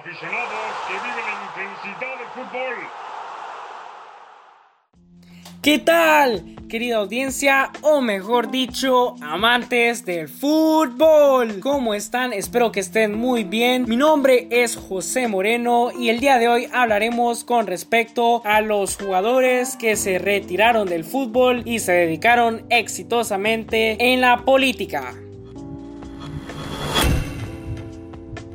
aficionados que viven la intensidad del fútbol. ¿Qué tal, querida audiencia? O mejor dicho, amantes del fútbol. ¿Cómo están? Espero que estén muy bien. Mi nombre es José Moreno y el día de hoy hablaremos con respecto a los jugadores que se retiraron del fútbol y se dedicaron exitosamente en la política.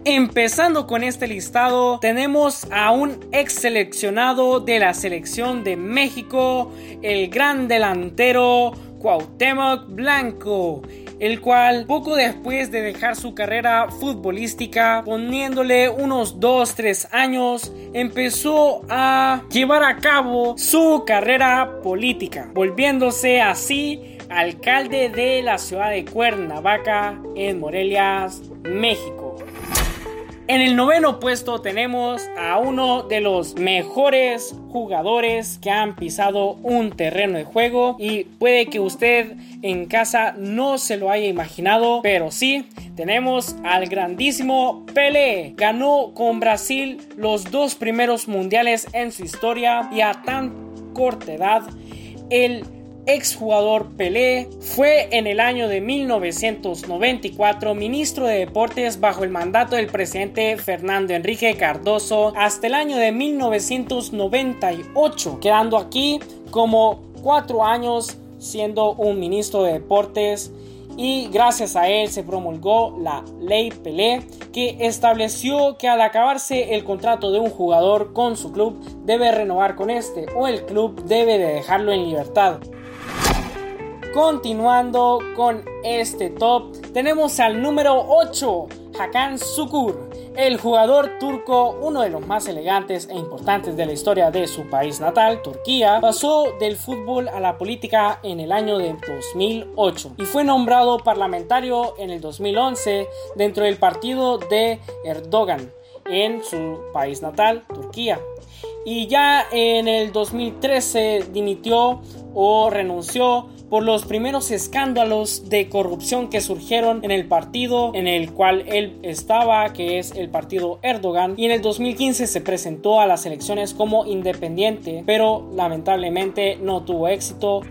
Empezando con este listado, tenemos a un ex seleccionado de la selección de México, el gran delantero Cuauhtémoc Blanco el cual poco después de dejar su carrera futbolística, poniéndole unos 2-3 años, empezó a llevar a cabo su carrera política, volviéndose así alcalde de la ciudad de Cuernavaca en Morelia, México. En el noveno puesto tenemos a uno de los mejores jugadores que han pisado un terreno de juego y puede que usted en casa no se lo haya imaginado, pero sí, tenemos al grandísimo Pelé. Ganó con Brasil los dos primeros mundiales en su historia y a tan corta edad el exjugador Pelé, fue en el año de 1994 ministro de Deportes bajo el mandato del presidente Fernando Enrique Cardoso hasta el año de 1998, quedando aquí como cuatro años siendo un ministro de Deportes y gracias a él se promulgó la ley Pelé que estableció que al acabarse el contrato de un jugador con su club debe renovar con este o el club debe de dejarlo en libertad. Continuando con este top, tenemos al número 8, Hakan Sukur, el jugador turco, uno de los más elegantes e importantes de la historia de su país natal, Turquía, pasó del fútbol a la política en el año de 2008 y fue nombrado parlamentario en el 2011 dentro del partido de Erdogan en su país natal, Turquía. Y ya en el 2013 dimitió o renunció por los primeros escándalos de corrupción que surgieron en el partido en el cual él estaba, que es el partido Erdogan, y en el 2015 se presentó a las elecciones como independiente, pero lamentablemente no tuvo éxito.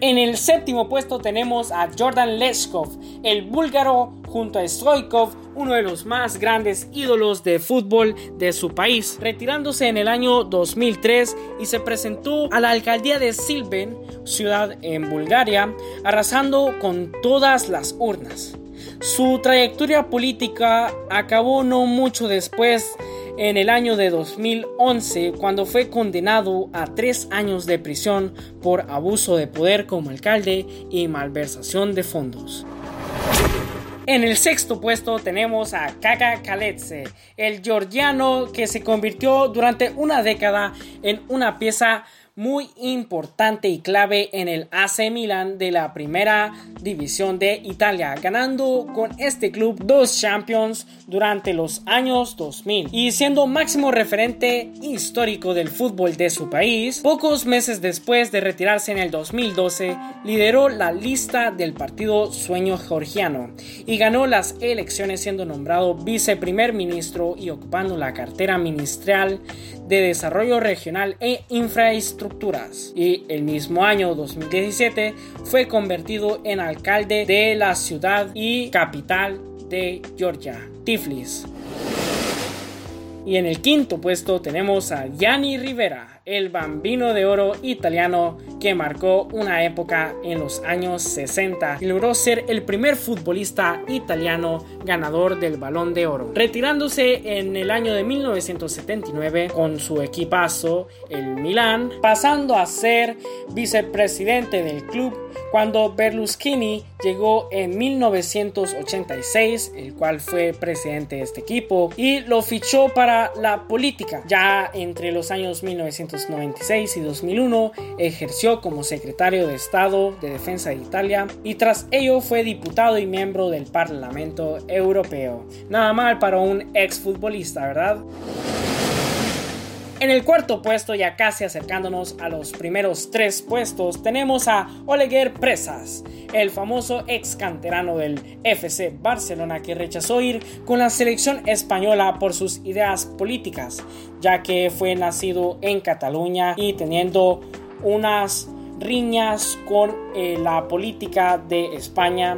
En el séptimo puesto tenemos a Jordan Leskov, el búlgaro junto a Stoikov, uno de los más grandes ídolos de fútbol de su país, retirándose en el año 2003 y se presentó a la alcaldía de Silben, ciudad en Bulgaria, arrasando con todas las urnas. Su trayectoria política acabó no mucho después en el año de 2011 cuando fue condenado a tres años de prisión por abuso de poder como alcalde y malversación de fondos. En el sexto puesto tenemos a Kaka Kaletze, el georgiano que se convirtió durante una década en una pieza muy importante y clave en el AC Milan de la primera división de Italia, ganando con este club dos Champions durante los años 2000 y siendo máximo referente histórico del fútbol de su país. Pocos meses después de retirarse en el 2012, lideró la lista del partido Sueño Georgiano y ganó las elecciones siendo nombrado viceprimer ministro y ocupando la cartera ministerial de Desarrollo Regional e Y el mismo año 2017 fue convertido en alcalde de la ciudad y capital de Georgia, Tiflis. Y en el quinto puesto tenemos a Gianni Rivera, el bambino de oro italiano que marcó una época en los años 60 y logró ser el primer futbolista italiano ganador del balón de oro, retirándose en el año de 1979 con su equipazo, el Milan, pasando a ser vicepresidente del club cuando Berlusconi llegó en 1986, el cual fue presidente de este equipo, y lo fichó para la política. Ya entre los años 1996 y 2001 ejerció como secretario de Estado de Defensa de Italia y tras ello fue diputado y miembro del Parlamento Europeo. Nada mal para un exfutbolista, ¿verdad? En el cuarto puesto, ya casi acercándonos a los primeros tres puestos, tenemos a Oleguer Presas, el famoso ex canterano del FC Barcelona que rechazó ir con la selección española por sus ideas políticas, ya que fue nacido en Cataluña y teniendo unas riñas con eh, la política de España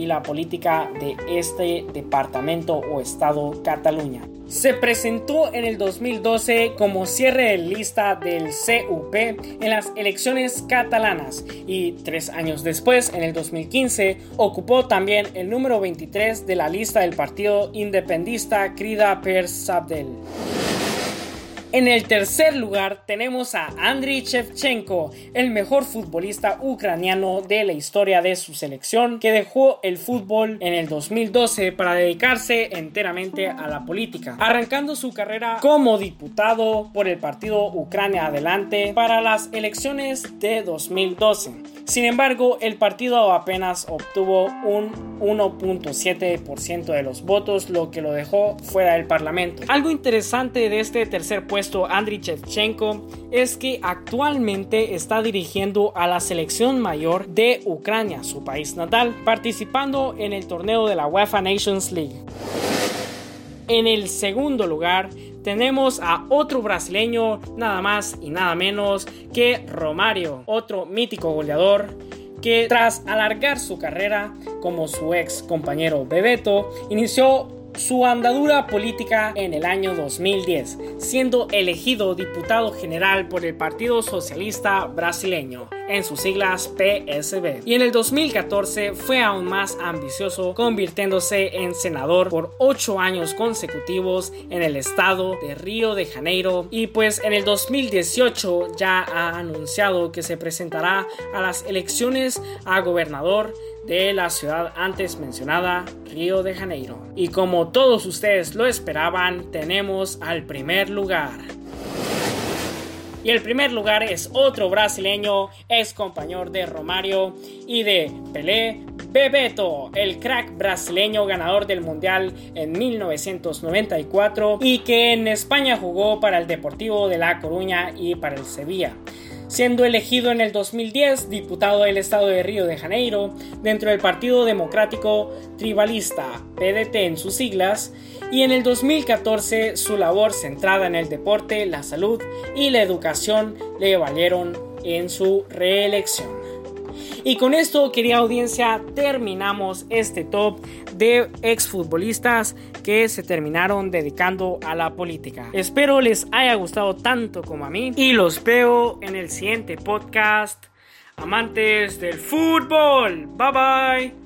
y la política de este departamento o estado Cataluña. Se presentó en el 2012 como cierre de lista del CUP en las elecciones catalanas y tres años después, en el 2015, ocupó también el número 23 de la lista del partido independista Crida per Sabdel. En el tercer lugar tenemos a Andriy Shevchenko, el mejor futbolista ucraniano de la historia de su selección, que dejó el fútbol en el 2012 para dedicarse enteramente a la política, arrancando su carrera como diputado por el partido Ucrania Adelante para las elecciones de 2012. Sin embargo, el partido apenas obtuvo un 1.7% de los votos, lo que lo dejó fuera del Parlamento. Algo interesante de este tercer puesto, Andriy Shevchenko, es que actualmente está dirigiendo a la selección mayor de Ucrania, su país natal, participando en el torneo de la UEFA Nations League. En el segundo lugar tenemos a otro brasileño, nada más y nada menos que Romario, otro mítico goleador que tras alargar su carrera como su ex compañero Bebeto, inició su andadura política en el año 2010, siendo elegido diputado general por el Partido Socialista Brasileño, en sus siglas PSB. Y en el 2014 fue aún más ambicioso, convirtiéndose en senador por 8 años consecutivos en el estado de Río de Janeiro. Y pues en el 2018 ya ha anunciado que se presentará a las elecciones a gobernador de la ciudad antes mencionada, Río de Janeiro. Y como todos ustedes lo esperaban, tenemos al primer lugar. Y el primer lugar es otro brasileño, ex compañero de Romario y de Pelé, Bebeto, el crack brasileño ganador del Mundial en 1994 y que en España jugó para el Deportivo de La Coruña y para el Sevilla siendo elegido en el 2010 diputado del estado de Río de Janeiro dentro del Partido Democrático Tribalista, PDT en sus siglas, y en el 2014 su labor centrada en el deporte, la salud y la educación le valieron en su reelección. Y con esto, querida audiencia, terminamos este top de exfutbolistas que se terminaron dedicando a la política. Espero les haya gustado tanto como a mí y los veo en el siguiente podcast. Amantes del fútbol. Bye bye.